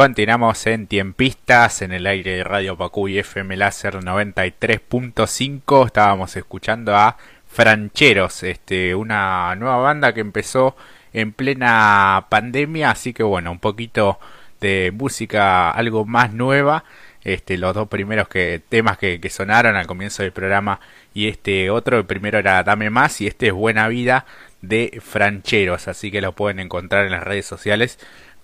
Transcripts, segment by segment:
Continuamos en Tiempistas, en el aire de Radio Pacuy FM Láser 93.5. Estábamos escuchando a Francheros, este, una nueva banda que empezó en plena pandemia, así que bueno, un poquito de música algo más nueva. Este, los dos primeros que, temas que, que sonaron al comienzo del programa y este otro, el primero era Dame Más y este es Buena Vida de Francheros, así que lo pueden encontrar en las redes sociales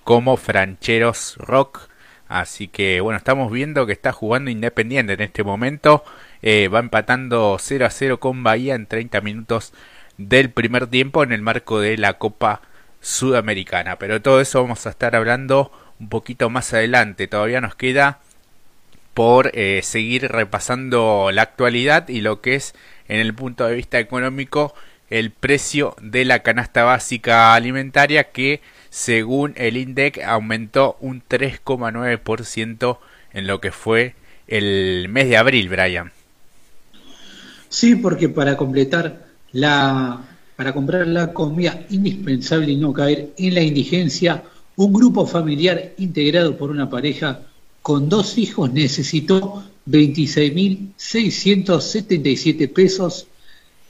como Francheros Rock. Así que bueno, estamos viendo que está jugando Independiente en este momento. Eh, va empatando 0 a 0 con Bahía en 30 minutos del primer tiempo en el marco de la Copa Sudamericana. Pero todo eso vamos a estar hablando un poquito más adelante. Todavía nos queda por eh, seguir repasando la actualidad y lo que es en el punto de vista económico el precio de la canasta básica alimentaria que según el INDEC aumentó un 3,9% en lo que fue el mes de abril, Brian. Sí, porque para completar la para comprar la comida indispensable y no caer en la indigencia, un grupo familiar integrado por una pareja con dos hijos necesitó 26.677 pesos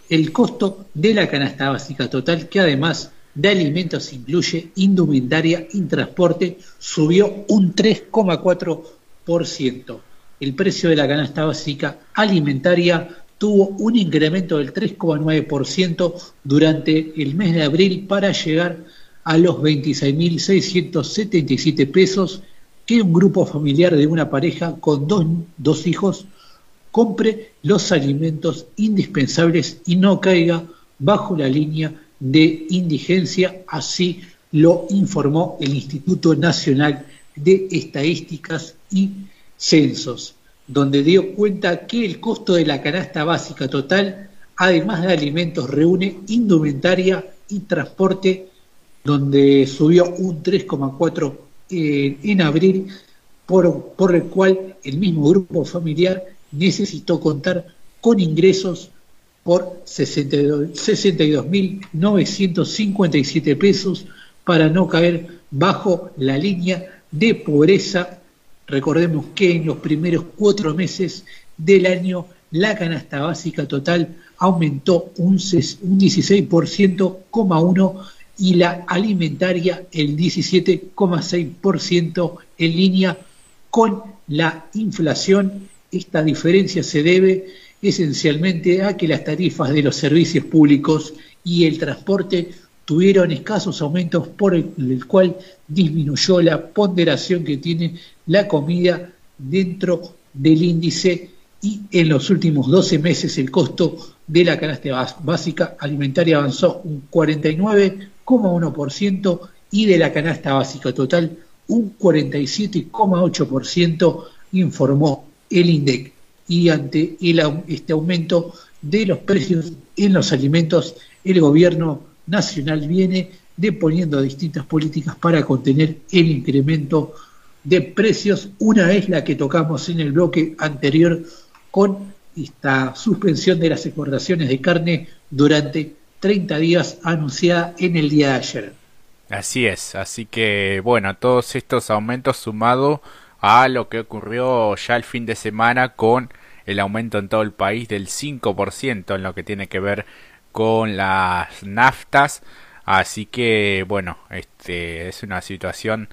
el costo de la canasta básica total, que además de alimentos incluye indumentaria y transporte, subió un 3,4%. El precio de la canasta básica alimentaria tuvo un incremento del 3,9% durante el mes de abril para llegar a los 26.677 pesos que un grupo familiar de una pareja con dos, dos hijos compre los alimentos indispensables y no caiga bajo la línea de indigencia, así lo informó el Instituto Nacional de Estadísticas y Censos, donde dio cuenta que el costo de la canasta básica total, además de alimentos, reúne indumentaria y transporte, donde subió un 3,4 eh, en abril, por, por el cual el mismo grupo familiar necesitó contar con ingresos por 62.957 pesos para no caer bajo la línea de pobreza. Recordemos que en los primeros cuatro meses del año la canasta básica total aumentó un, un 16,1% y la alimentaria el 17,6% en línea con la inflación. Esta diferencia se debe esencialmente a que las tarifas de los servicios públicos y el transporte tuvieron escasos aumentos por el, cual disminuyó la ponderación que tiene la comida dentro del índice y en los últimos 12 meses el costo de la canasta básica alimentaria avanzó un 49,1% y de la canasta básica total un 47,8% informó el INDEC y ante este aumento de los precios en los alimentos, el gobierno nacional viene deponiendo distintas políticas para contener el incremento de precios. Una es la que tocamos en el bloque anterior con esta suspensión de las exportaciones de carne durante 30 días anunciada en el día de ayer. Así es, así que bueno, todos estos aumentos sumados a lo que ocurrió ya el fin de semana con el aumento en todo el país del 5% en lo que tiene que ver con las naftas. Así que bueno, este es una situación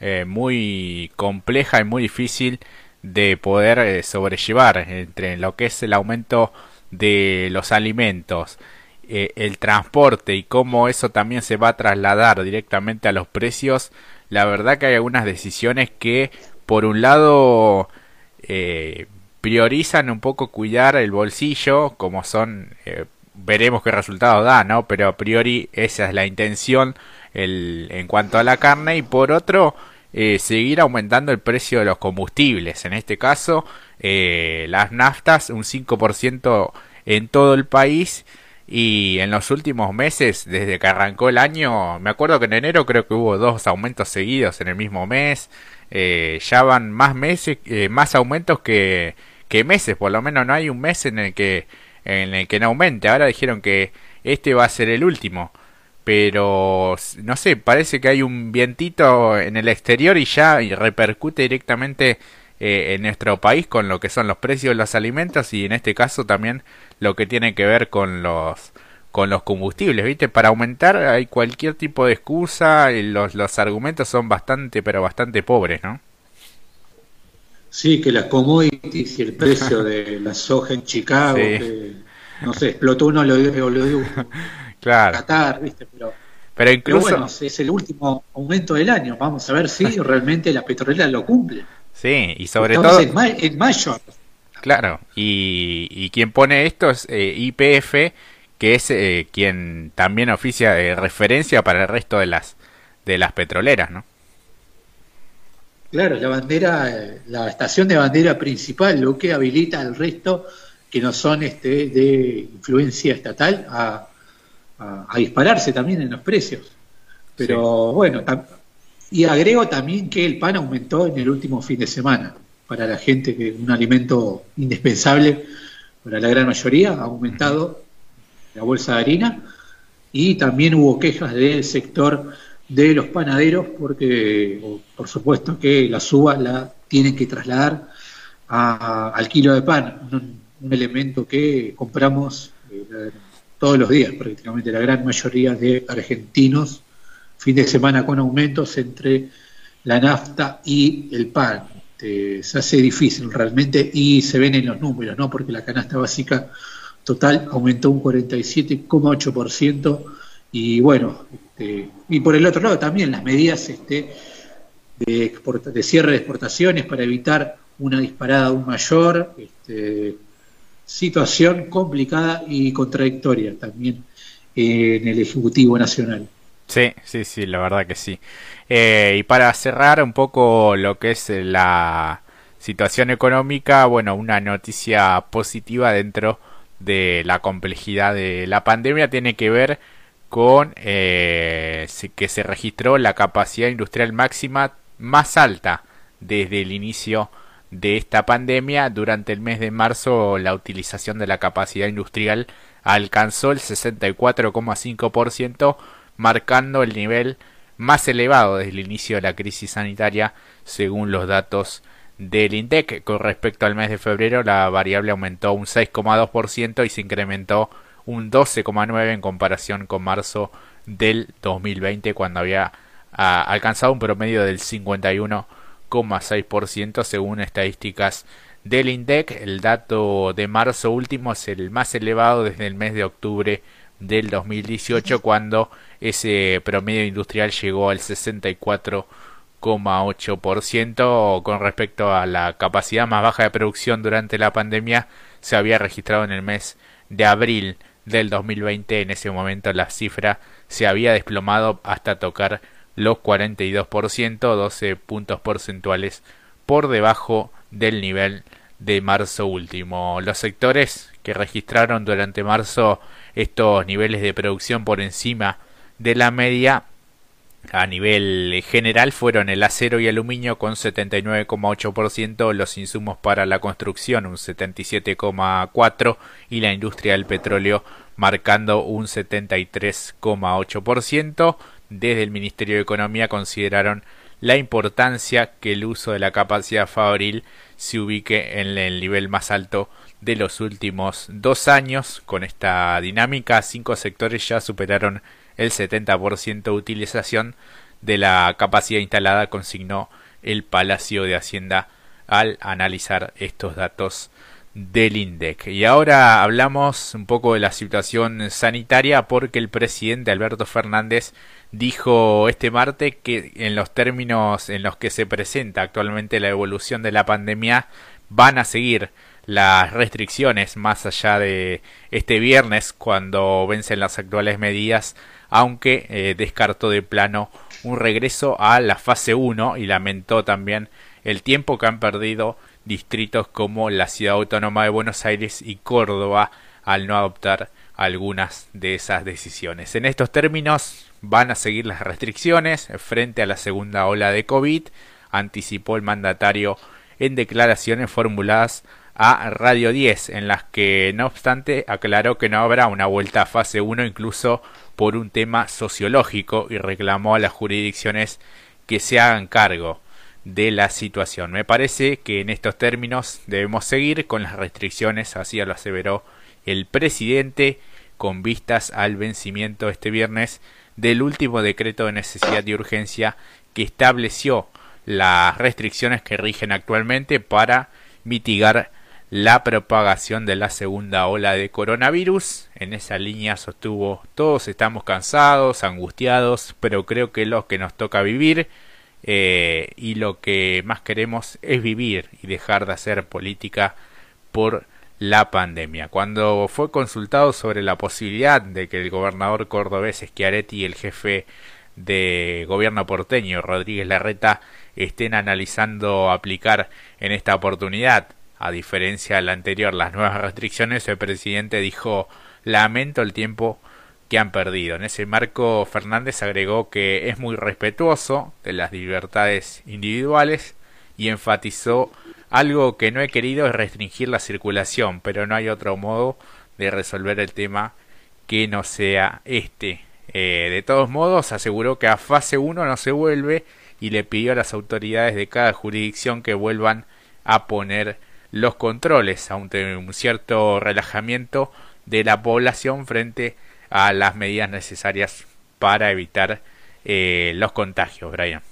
eh, muy compleja y muy difícil de poder eh, sobrellevar entre lo que es el aumento de los alimentos, eh, el transporte y cómo eso también se va a trasladar directamente a los precios. La verdad que hay algunas decisiones que por un lado eh, priorizan un poco cuidar el bolsillo, como son, eh, veremos qué resultado da, ¿no? Pero a priori esa es la intención el, en cuanto a la carne y por otro, eh, seguir aumentando el precio de los combustibles, en este caso las naftas un 5% en todo el país y en los últimos meses, desde que arrancó el año, me acuerdo que en enero creo que hubo dos aumentos seguidos en el mismo mes, eh, ya van más meses, eh, más aumentos que, meses, por lo menos no hay un mes en el que en el que no aumente. Ahora dijeron que este va a ser el último, pero no sé, parece que hay un vientito en el exterior y ya repercute directamente eh, en nuestro país con lo que son los precios de los alimentos y en este caso también lo que tiene que ver con los con los combustibles, ¿viste? Para aumentar hay cualquier tipo de excusa, y los, los argumentos son bastante, pero bastante pobres, ¿no? Sí, que las commodities y el precio de la soja en Chicago, no sé, explotó uno lo dio claro. Qatar, ¿viste? Pero, pero incluso... bueno, es el último aumento del año, vamos a ver si realmente la petrolera lo cumple. Sí, y sobre todo... En, en mayo. Claro, y, y quien pone esto es eh, IPF, que es eh, quien también oficia de referencia para el resto de las de las petroleras, ¿no? Claro, la bandera, la estación de bandera principal, lo que habilita al resto que no son este, de influencia estatal a, dispararse también en los precios. Pero bueno, y agrego también que el pan aumentó en el último fin de semana. Para la gente que un alimento indispensable, para la gran mayoría, ha aumentado la bolsa de harina y también hubo quejas del sector de los panaderos porque por supuesto que la suba la tienen que trasladar al kilo de pan, un, elemento que compramos eh, todos los días prácticamente la gran mayoría de argentinos fin de semana con aumentos entre la nafta y el pan. se hace difícil realmente y se ven en los números, ¿no? Porque la canasta básica total aumentó un 47,8% y bueno, este, y por el otro lado también las medidas este, de, cierre de exportaciones para evitar una disparada aún mayor, este, situación complicada y contradictoria también en el Ejecutivo Nacional. Sí, sí, sí, la verdad que sí. Eh, y para cerrar un poco lo que es la situación económica, bueno, una noticia positiva dentro de la complejidad de la pandemia tiene que ver con eh, que se registró la capacidad industrial máxima más alta desde el inicio de esta pandemia. Durante el mes de marzo la utilización de la capacidad industrial alcanzó el 64,5%, marcando el nivel más elevado desde el inicio de la crisis sanitaria según los datos del INDEC. Con respecto al mes de febrero, la variable aumentó un 6,2% y se incrementó un 12,9% en comparación con marzo del 2020, cuando había ah, alcanzado un promedio del 51,6% según estadísticas del INDEC. El dato de marzo último es el más elevado desde el mes de octubre del 2018, cuando ese promedio industrial llegó al 64 8% con respecto a la capacidad más baja de producción durante la pandemia se había registrado en el mes de abril del 2020 en ese momento la cifra se había desplomado hasta tocar los 42% 12 puntos porcentuales por debajo del nivel de marzo último. Los sectores que registraron durante marzo estos niveles de producción por encima de la media a nivel general fueron el acero y aluminio con 79,8%, los insumos para la construcción un 77,4% y la industria del petróleo marcando un 73,8%. Desde el Ministerio de Economía consideraron la importancia que el uso de la capacidad fabril se ubique en el nivel más alto de los últimos dos años. Con esta dinámica, cinco sectores ya superaron el 70% de utilización de la capacidad instalada, consignó el Palacio de Hacienda al analizar estos datos del INDEC. Y ahora hablamos un poco de la situación sanitaria porque el presidente Alberto Fernández dijo este martes que en los términos en los que se presenta actualmente la evolución de la pandemia van a seguir las restricciones más allá de este viernes cuando vencen las actuales medidas aunque eh, descartó de plano un regreso a la fase 1 y lamentó también el tiempo que han perdido distritos como la Ciudad Autónoma de Buenos Aires y Córdoba al no adoptar algunas de esas decisiones. En estos términos van a seguir las restricciones frente a la segunda ola de COVID, anticipó el mandatario en declaraciones formuladas a Radio 10, en las que no obstante aclaró que no habrá una vuelta a fase 1 incluso por un tema sociológico y reclamó a las jurisdicciones que se hagan cargo de la situación. Me parece que en estos términos debemos seguir con las restricciones, así lo aseveró el presidente con vistas al vencimiento este viernes del último decreto de necesidad y urgencia que estableció las restricciones que rigen actualmente para mitigar la propagación de la segunda ola de coronavirus. En esa línea sostuvo todos estamos cansados, angustiados, pero creo que lo que nos toca vivir eh, y lo que más queremos es vivir y dejar de hacer política por la pandemia. Cuando fue consultado sobre la posibilidad de que el gobernador cordobés Schiaretti y el jefe de gobierno porteño Rodríguez Larreta estén analizando aplicar en esta oportunidad a diferencia de la anterior, las nuevas restricciones, el presidente dijo lamento el tiempo que han perdido. En ese marco, Fernández agregó que es muy respetuoso de las libertades individuales y enfatizó algo que no he querido es restringir la circulación, pero no hay otro modo de resolver el tema que no sea este. Eh, de todos modos, aseguró que a fase 1 no se vuelve y le pidió a las autoridades de cada jurisdicción que vuelvan a poner los controles, aunque un cierto relajamiento de la población frente a las medidas necesarias para evitar eh, los contagios, Brian.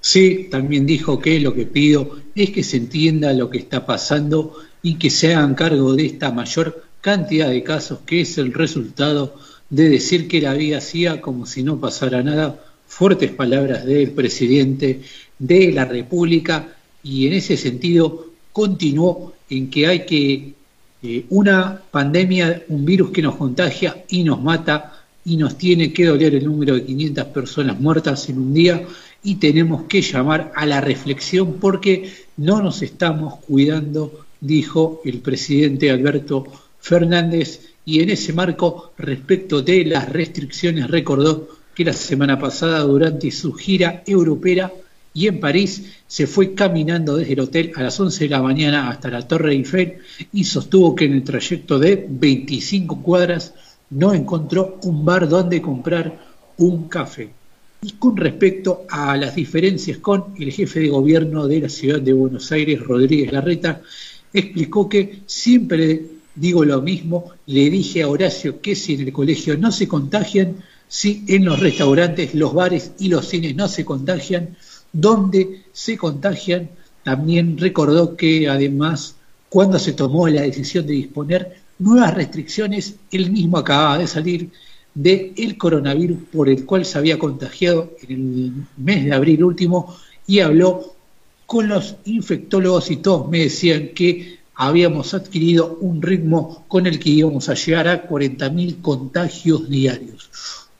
Sí, también dijo que lo que pido es que se entienda lo que está pasando y que se hagan cargo de esta mayor cantidad de casos que es el resultado de decir que la vida hacía como si no pasara nada. Fuertes palabras del presidente de la República y en ese sentido continuó en que hay que eh, una pandemia, un virus que nos contagia y nos mata y nos tiene que doler el número de 500 personas muertas en un día y tenemos que llamar a la reflexión porque no nos estamos cuidando, dijo el presidente Alberto Fernández. Y en ese marco respecto de las restricciones recordó que la semana pasada durante su gira europea y en París se fue caminando desde el hotel a las 11 de la mañana hasta la Torre Eiffel y sostuvo que en el trayecto de 25 cuadras no encontró un bar donde comprar un café. Y con respecto a las diferencias con el jefe de gobierno de la ciudad de Buenos Aires, Rodríguez Larreta, explicó que siempre digo lo mismo, le dije a Horacio que si en el colegio no se contagian, si en los restaurantes, los bares y los cines no se contagian, donde se contagian. También recordó que además, cuando se tomó la decisión de disponer nuevas restricciones, él mismo acababa de salir del el coronavirus por el cual se había contagiado en el mes de abril último y habló con los infectólogos y todos me decían que habíamos adquirido un ritmo con el que íbamos a llegar a 40.000 contagios diarios.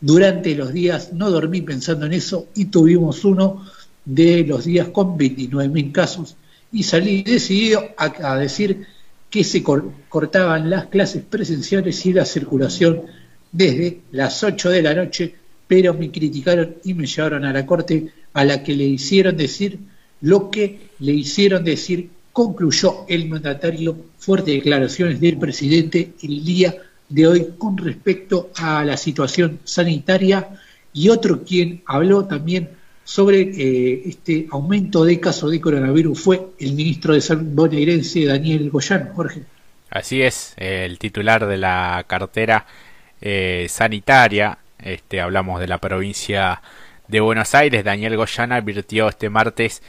Durante los días no dormí pensando en eso y tuvimos uno de los días con 29.000 casos y salí decidido a, decir que se cortaban las clases presenciales y la circulación desde las 8 de la noche, pero me criticaron y me llevaron a la corte a la que le hicieron decir lo que le hicieron decir, concluyó el mandatario, fuertes declaraciones del presidente el día de hoy con respecto a la situación sanitaria y otro quien habló también sobre eh, este aumento de casos de coronavirus fue el ministro de Salud bonaerense Daniel Goyán, Jorge. Así es, el titular de la cartera eh, sanitaria, este, hablamos de la provincia de Buenos Aires, Daniel Goyán advirtió este martes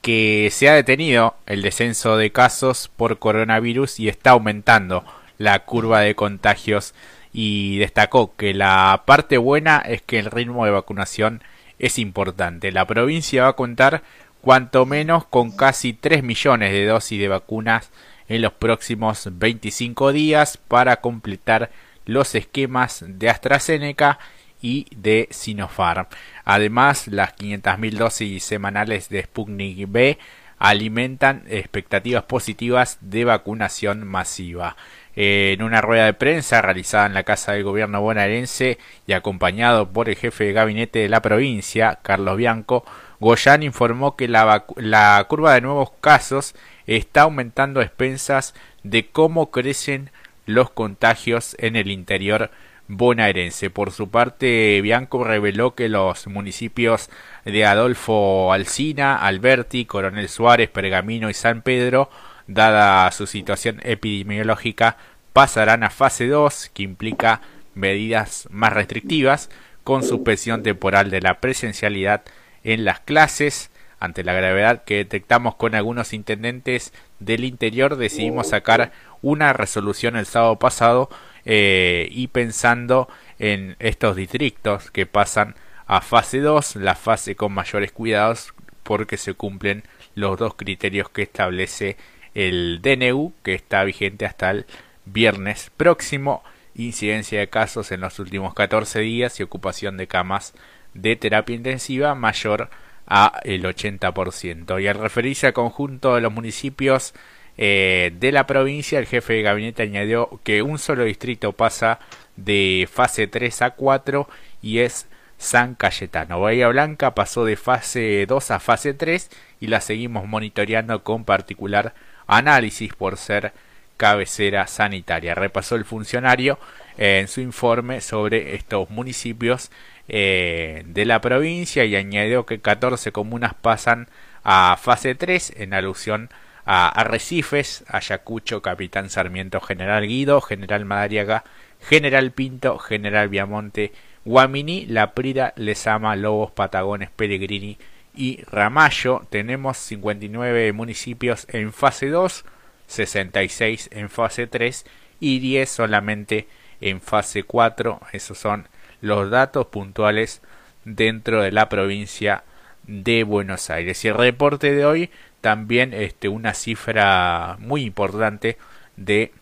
que se ha detenido el descenso de casos por coronavirus y está aumentando la curva de contagios. Y destacó que la parte buena es que el ritmo de vacunación es importante. La provincia va a contar cuanto menos con casi 3 millones de dosis de vacunas en los próximos 25 días para completar los esquemas de AstraZeneca y de Sinopharm. Además, las 500.000 dosis semanales de Sputnik B alimentan expectativas positivas de vacunación masiva. En una rueda de prensa realizada en la Casa del Gobierno bonaerense y acompañado por el jefe de gabinete de la provincia, Carlos Bianco, Goyan informó que la, la curva de nuevos casos está aumentando a expensas de cómo crecen los contagios en el interior bonaerense. Por su parte, Bianco reveló que los municipios de Adolfo Alsina, Alberti, Coronel Suárez, Pergamino y San Pedro, dada su situación epidemiológica, pasarán a fase 2, que implica medidas más restrictivas, con suspensión temporal de la presencialidad en las clases. Ante la gravedad que detectamos con algunos intendentes del interior, decidimos sacar una resolución el sábado pasado eh, y pensando en estos distritos que pasan a fase 2, la fase con mayores cuidados porque se cumplen los dos criterios que establece el DNU que está vigente hasta el viernes próximo, incidencia de casos en los últimos 14 días y ocupación de camas de terapia intensiva mayor a el 80%. Y al referirse al conjunto de los municipios eh, de la provincia, el jefe de gabinete añadió que un solo distrito pasa de fase 3 a 4 y es San Cayetano. Bahía Blanca pasó de fase 2 a fase 3 y la seguimos monitoreando con particular análisis por ser cabecera sanitaria. Repasó el funcionario eh, en su informe sobre estos municipios eh, de la provincia y añadió que 14 comunas pasan a fase 3 en alusión a a Arrecifes, Ayacucho, Capitán Sarmiento, General Guido, General Madariaga, General Pinto, General Viamonte, Guamini, La Prida, Lesama, Lobos, Patagones, Pellegrini y Ramallo. Tenemos 59 municipios en fase 2, 66 en fase 3 y 10 solamente en fase 4. Esos son los datos puntuales dentro de la provincia de Buenos Aires. Y el reporte de hoy también este, una cifra muy importante de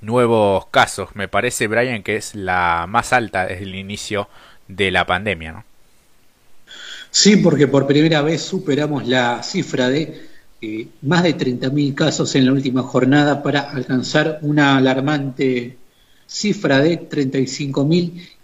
nuevos casos. Me parece, Brian, que es la más alta desde el inicio de la pandemia, ¿no? Sí, porque por primera vez superamos la cifra de eh, más de 30.000 casos en la última jornada para alcanzar una alarmante cifra de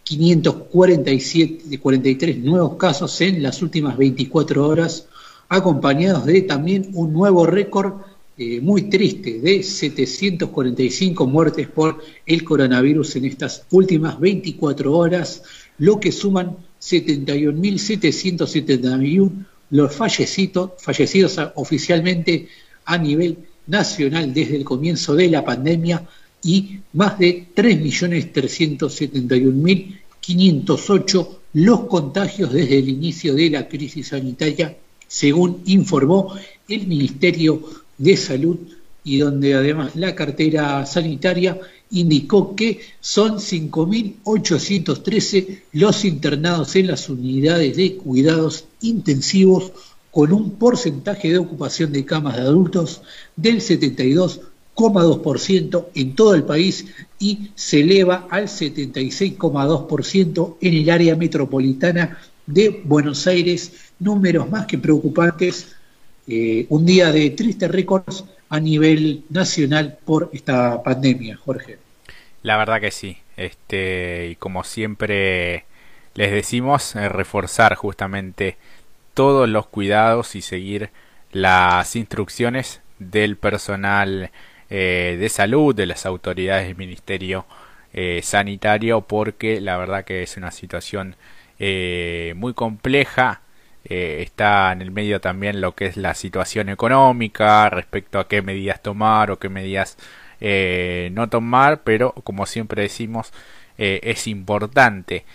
35.547 43 nuevos casos en las últimas 24 horas, acompañados de también un nuevo récord eh, muy triste de 745 muertes por el coronavirus en estas últimas 24 horas, lo que suman 71.771 los fallecidos, fallecidos oficialmente a nivel nacional desde el comienzo de la pandemia y más de 3.371.508 los contagios desde el inicio de la crisis sanitaria según informó el Ministerio de Salud y donde además la cartera sanitaria indicó que son 5.813 los internados en las unidades de cuidados intensivos con un porcentaje de ocupación de camas de adultos del 72,2% en todo el país y se eleva al 76,2% en el área metropolitana de Buenos Aires, números más que preocupantes, eh, un día de tristes récords a nivel nacional por esta pandemia, Jorge. La verdad que sí, este, y como siempre les decimos, eh, reforzar justamente todos los cuidados y seguir las instrucciones del personal eh, de salud, de las autoridades del Ministerio Sanitario, porque la verdad que es una situación eh, muy compleja. Eh, está en el medio también lo que es la situación económica respecto a qué medidas tomar o qué medidas eh, no tomar, pero como siempre decimos, es importante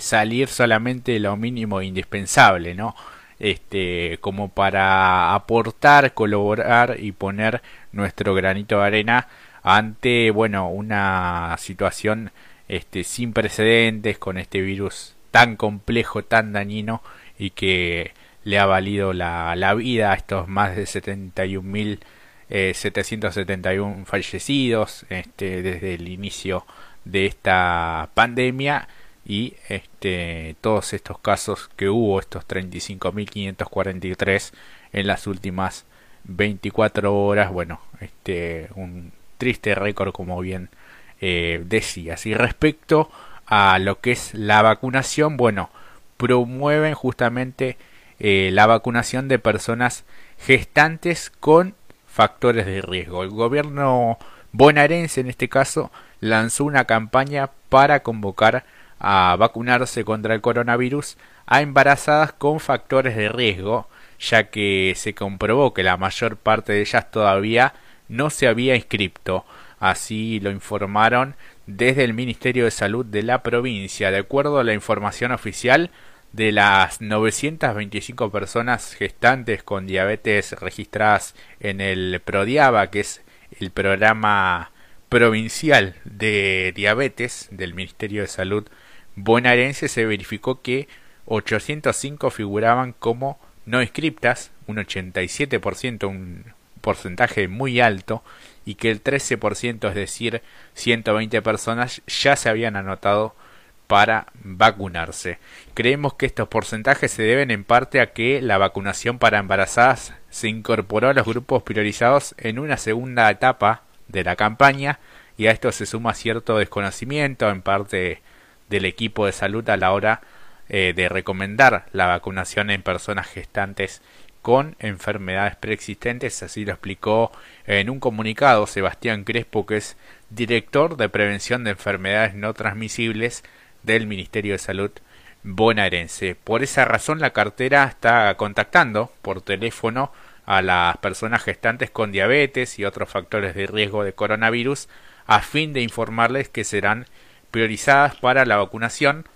salir solamente lo mínimo indispensable, ¿no? Este, como para aportar, colaborar y poner nuestro granito de arena ante, bueno, una situación este, sin precedentes con este virus tan complejo, tan dañino y que le ha valido la, vida a estos más de 71.771 eh, 771 fallecidos este, desde el inicio de esta pandemia y este, todos estos casos que hubo, estos 35.543 en las últimas 24 horas, bueno, este, un triste récord como bien eh, decías. Y respecto a lo que es la vacunación, bueno, promueven justamente eh, la vacunación de personas gestantes con factores de riesgo. El gobierno bonaerense en este caso lanzó una campaña para convocar a vacunarse contra el coronavirus a embarazadas con factores de riesgo, ya que se comprobó que la mayor parte de ellas todavía no se había inscrito. Así lo informaron desde el Ministerio de Salud de la provincia. De acuerdo a la información oficial, de las 925 personas gestantes con diabetes registradas en el PRODIABA, que es el programa provincial de diabetes del Ministerio de Salud bonaerense, se verificó que 805 figuraban como no inscriptas, un 87%, un porcentaje muy alto, y que el 13%, es decir, 120 personas, ya se habían anotado para vacunarse. Creemos que estos porcentajes se deben en parte a que la vacunación para embarazadas se incorporó a los grupos priorizados en una segunda etapa de la campaña y a esto se suma cierto desconocimiento en parte del equipo de salud a la hora eh, de recomendar la vacunación en personas gestantes con enfermedades preexistentes, así lo explicó en un comunicado Sebastián Crespo, que es director de prevención de enfermedades no transmisibles del Ministerio de Salud bonaerense. Por esa razón la cartera está contactando por teléfono a las personas gestantes con diabetes y otros factores de riesgo de coronavirus a fin de informarles que serán priorizadas para la vacunación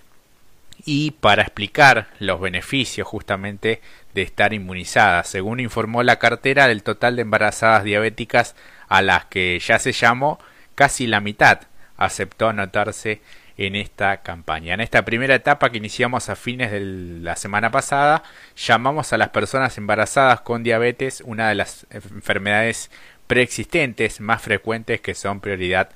y para explicar los beneficios justamente de estar inmunizadas. Según informó la cartera, del total de embarazadas diabéticas a las que ya se llamó, casi la mitad aceptó anotarse en esta campaña. En esta primera etapa que iniciamos a fines de la semana pasada, llamamos a las personas embarazadas con diabetes, una de las enfermedades preexistentes más frecuentes que son prioridad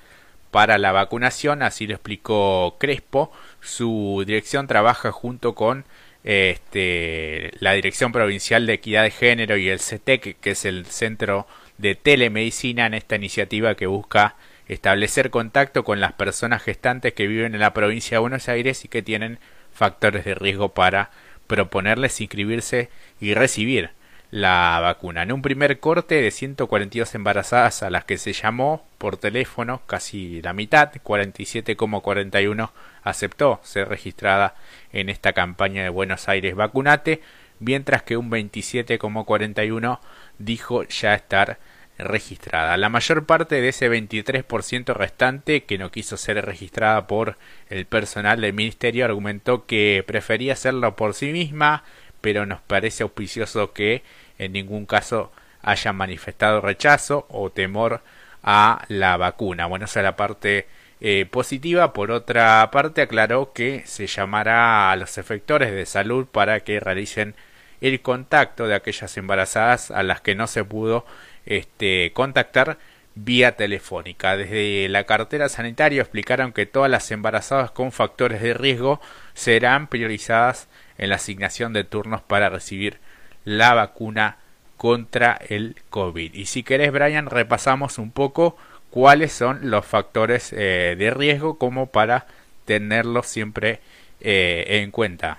para la vacunación, así lo explicó Crespo. Su dirección trabaja junto con este, la Dirección Provincial de Equidad de Género y el CETEC, que es el Centro de Telemedicina, en esta iniciativa que busca establecer contacto con las personas gestantes que viven en la provincia de Buenos Aires y que tienen factores de riesgo para proponerles inscribirse y recibir la vacuna. En un primer corte de 142 embarazadas a las que se llamó por teléfono, casi la mitad, 47,41 aceptó ser registrada en esta campaña de Buenos Aires Vacunate, mientras que un 27,41 dijo ya estar registrada. La mayor parte de ese 23% restante que no quiso ser registrada por el personal del ministerio argumentó que prefería hacerlo por sí misma, pero nos parece auspicioso que en ningún caso haya manifestado rechazo o temor a la vacuna. Bueno, esa es la parte eh, positiva. Por otra parte, aclaró que se llamará a los efectores de salud para que realicen el contacto de aquellas embarazadas a las que no se pudo este, contactar vía telefónica. Desde la cartera sanitaria explicaron que todas las embarazadas con factores de riesgo serán priorizadas en la asignación de turnos para recibir la vacuna contra el COVID. Y si querés, Brian, repasamos un poco cuáles son los factores eh, de riesgo como para tenerlos siempre eh, en cuenta.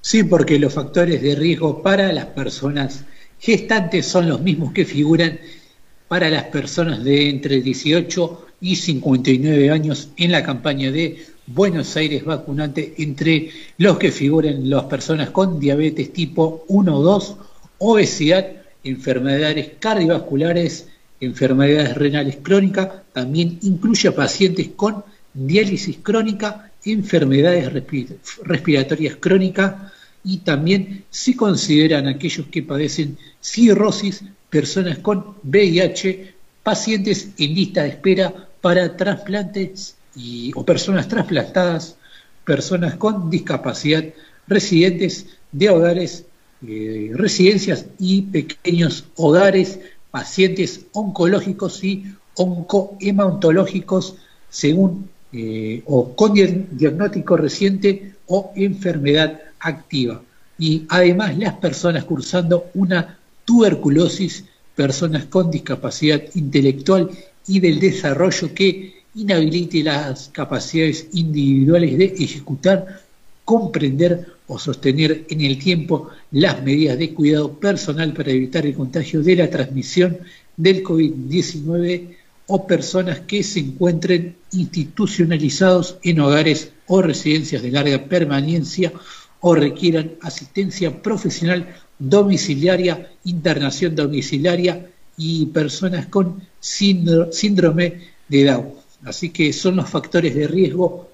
Sí, porque los factores de riesgo para las personas gestantes son los mismos que figuran para las personas de entre 18 y 59 años en la campaña de Buenos Aires vacunante, entre los que figuran las personas con diabetes tipo 1 o 2, obesidad, enfermedades cardiovasculares, enfermedades renales crónicas, también incluye a pacientes con diálisis crónica, enfermedades respiratorias crónicas y también se consideran aquellos que padecen cirrosis, personas con VIH, pacientes en lista de espera para trasplantes y, o personas trasplantadas, personas con discapacidad, residentes de hogares, eh, residencias y pequeños hogares, pacientes oncológicos y oncohematológicos según eh, o con diagnóstico reciente o enfermedad activa. Y además las personas cursando una tuberculosis, personas con discapacidad intelectual y del desarrollo que inhabilite las capacidades individuales de ejecutar comprender o sostener en el tiempo las medidas de cuidado personal para evitar el contagio de la transmisión del COVID-19 o personas que se encuentren institucionalizados en hogares o residencias de larga permanencia o requieran asistencia profesional domiciliaria, internación domiciliaria y personas con síndrome de Down. Así que son los factores de riesgo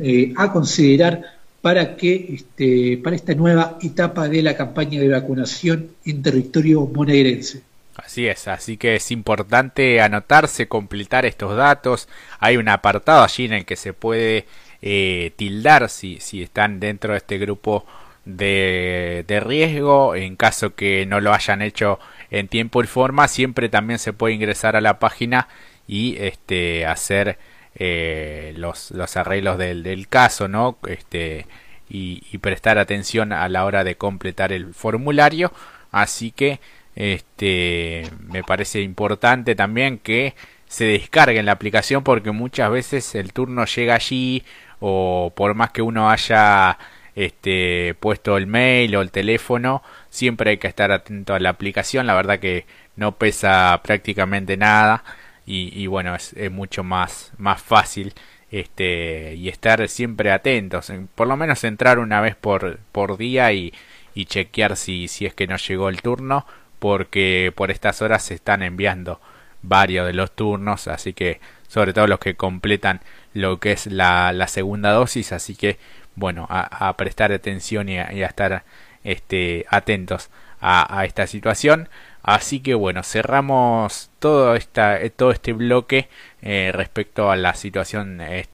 eh, a considerar para que este, para esta nueva etapa de la campaña de vacunación en territorio bonaerense. Así es, así que es importante anotarse, completar estos datos. Hay un apartado allí en el que se puede eh, tildar si, si están dentro de este grupo de, de, riesgo. En caso que no lo hayan hecho en tiempo y forma, siempre también se puede ingresar a la página y este, hacer eh, los, los, arreglos del, del, caso, ¿no? Este, y, prestar atención a la hora de completar el formulario. Así que este, me parece importante también que se descargue en la aplicación porque muchas veces el turno llega allí o por más que uno haya este, puesto el mail o el teléfono, siempre hay que estar atento a la aplicación. La verdad que no pesa prácticamente nada y, bueno, es, mucho más, más fácil este, y estar siempre atentos. Por lo menos entrar una vez por, por día y, y chequear si, si es que no llegó el turno porque por estas horas se están enviando varios de los turnos, así que sobre todo los que completan lo que es la, la segunda dosis, así que bueno, a, prestar atención y a, estar este, atentos a, esta situación. Así que bueno, cerramos todo, esta, todo este bloque eh, respecto a la situación